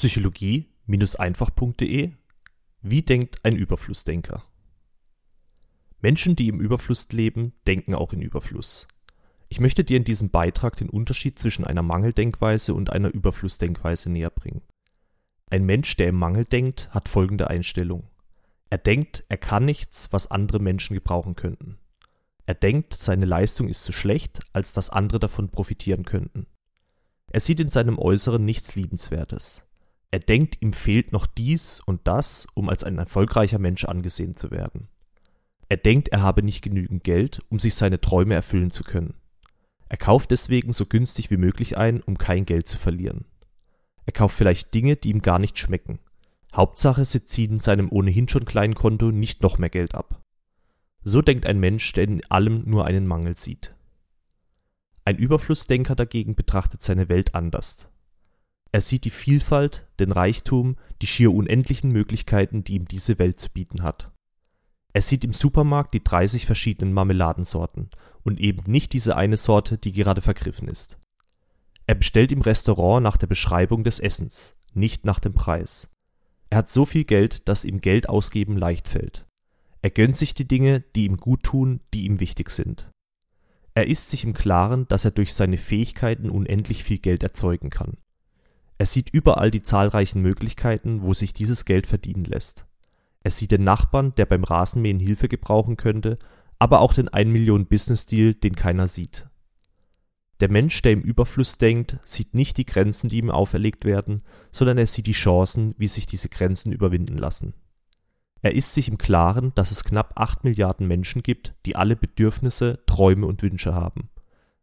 Psychologie-einfach.de Wie denkt ein Überflussdenker? Menschen, die im Überfluss leben, denken auch in Überfluss. Ich möchte dir in diesem Beitrag den Unterschied zwischen einer Mangeldenkweise und einer Überflussdenkweise näher bringen. Ein Mensch, der im Mangel denkt, hat folgende Einstellung. Er denkt, er kann nichts, was andere Menschen gebrauchen könnten. Er denkt, seine Leistung ist zu schlecht, als dass andere davon profitieren könnten. Er sieht in seinem Äußeren nichts Liebenswertes. Er denkt, ihm fehlt noch dies und das, um als ein erfolgreicher Mensch angesehen zu werden. Er denkt, er habe nicht genügend Geld, um sich seine Träume erfüllen zu können. Er kauft deswegen so günstig wie möglich ein, um kein Geld zu verlieren. Er kauft vielleicht Dinge, die ihm gar nicht schmecken. Hauptsache, sie ziehen in seinem ohnehin schon kleinen Konto nicht noch mehr Geld ab. So denkt ein Mensch, der in allem nur einen Mangel sieht. Ein Überflussdenker dagegen betrachtet seine Welt anders. Er sieht die Vielfalt, den Reichtum, die schier unendlichen Möglichkeiten, die ihm diese Welt zu bieten hat. Er sieht im Supermarkt die 30 verschiedenen Marmeladensorten und eben nicht diese eine Sorte, die gerade vergriffen ist. Er bestellt im Restaurant nach der Beschreibung des Essens, nicht nach dem Preis. Er hat so viel Geld, dass ihm Geld ausgeben leicht fällt. Er gönnt sich die Dinge, die ihm gut tun, die ihm wichtig sind. Er ist sich im Klaren, dass er durch seine Fähigkeiten unendlich viel Geld erzeugen kann. Er sieht überall die zahlreichen Möglichkeiten, wo sich dieses Geld verdienen lässt. Er sieht den Nachbarn, der beim Rasenmähen Hilfe gebrauchen könnte, aber auch den 1 Million Business Deal, den keiner sieht. Der Mensch, der im Überfluss denkt, sieht nicht die Grenzen, die ihm auferlegt werden, sondern er sieht die Chancen, wie sich diese Grenzen überwinden lassen. Er ist sich im Klaren, dass es knapp 8 Milliarden Menschen gibt, die alle Bedürfnisse, Träume und Wünsche haben.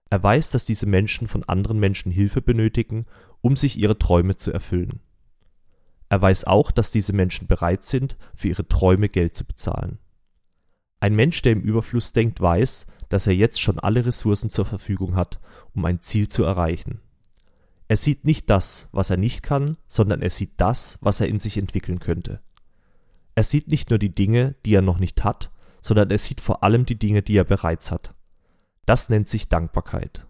Er weiß, dass diese Menschen von anderen Menschen Hilfe benötigen, um sich ihre Träume zu erfüllen. Er weiß auch, dass diese Menschen bereit sind, für ihre Träume Geld zu bezahlen. Ein Mensch, der im Überfluss denkt, weiß, dass er jetzt schon alle Ressourcen zur Verfügung hat, um ein Ziel zu erreichen. Er sieht nicht das, was er nicht kann, sondern er sieht das, was er in sich entwickeln könnte. Er sieht nicht nur die Dinge, die er noch nicht hat, sondern er sieht vor allem die Dinge, die er bereits hat. Das nennt sich Dankbarkeit.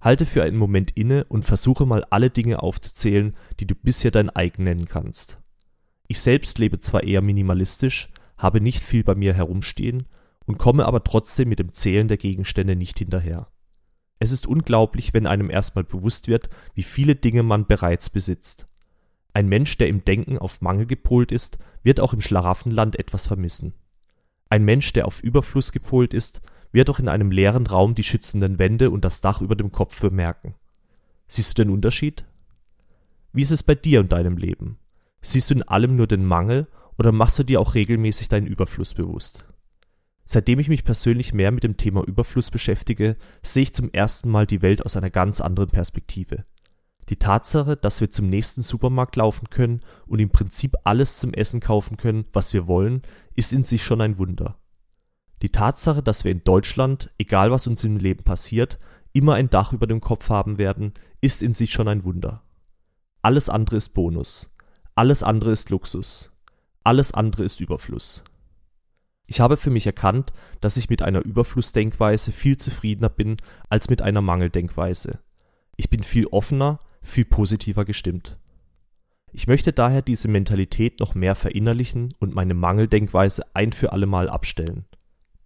Halte für einen Moment inne und versuche mal alle Dinge aufzuzählen, die du bisher dein eigen nennen kannst. Ich selbst lebe zwar eher minimalistisch, habe nicht viel bei mir herumstehen und komme aber trotzdem mit dem Zählen der Gegenstände nicht hinterher. Es ist unglaublich, wenn einem erstmal bewusst wird, wie viele Dinge man bereits besitzt. Ein Mensch, der im Denken auf Mangel gepolt ist, wird auch im Schlaraffenland etwas vermissen. Ein Mensch, der auf Überfluss gepolt ist, wird auch in einem leeren Raum die schützenden Wände und das Dach über dem Kopf bemerken. Siehst du den Unterschied? Wie ist es bei dir und deinem Leben? Siehst du in allem nur den Mangel oder machst du dir auch regelmäßig deinen Überfluss bewusst? Seitdem ich mich persönlich mehr mit dem Thema Überfluss beschäftige, sehe ich zum ersten Mal die Welt aus einer ganz anderen Perspektive. Die Tatsache, dass wir zum nächsten Supermarkt laufen können und im Prinzip alles zum Essen kaufen können, was wir wollen, ist in sich schon ein Wunder. Die Tatsache, dass wir in Deutschland, egal was uns im Leben passiert, immer ein Dach über dem Kopf haben werden, ist in sich schon ein Wunder. Alles andere ist Bonus. Alles andere ist Luxus. Alles andere ist Überfluss. Ich habe für mich erkannt, dass ich mit einer Überflussdenkweise viel zufriedener bin als mit einer Mangeldenkweise. Ich bin viel offener, viel positiver gestimmt. Ich möchte daher diese Mentalität noch mehr verinnerlichen und meine Mangeldenkweise ein für allemal abstellen.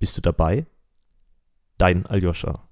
Bist du dabei? Dein Aljoscha.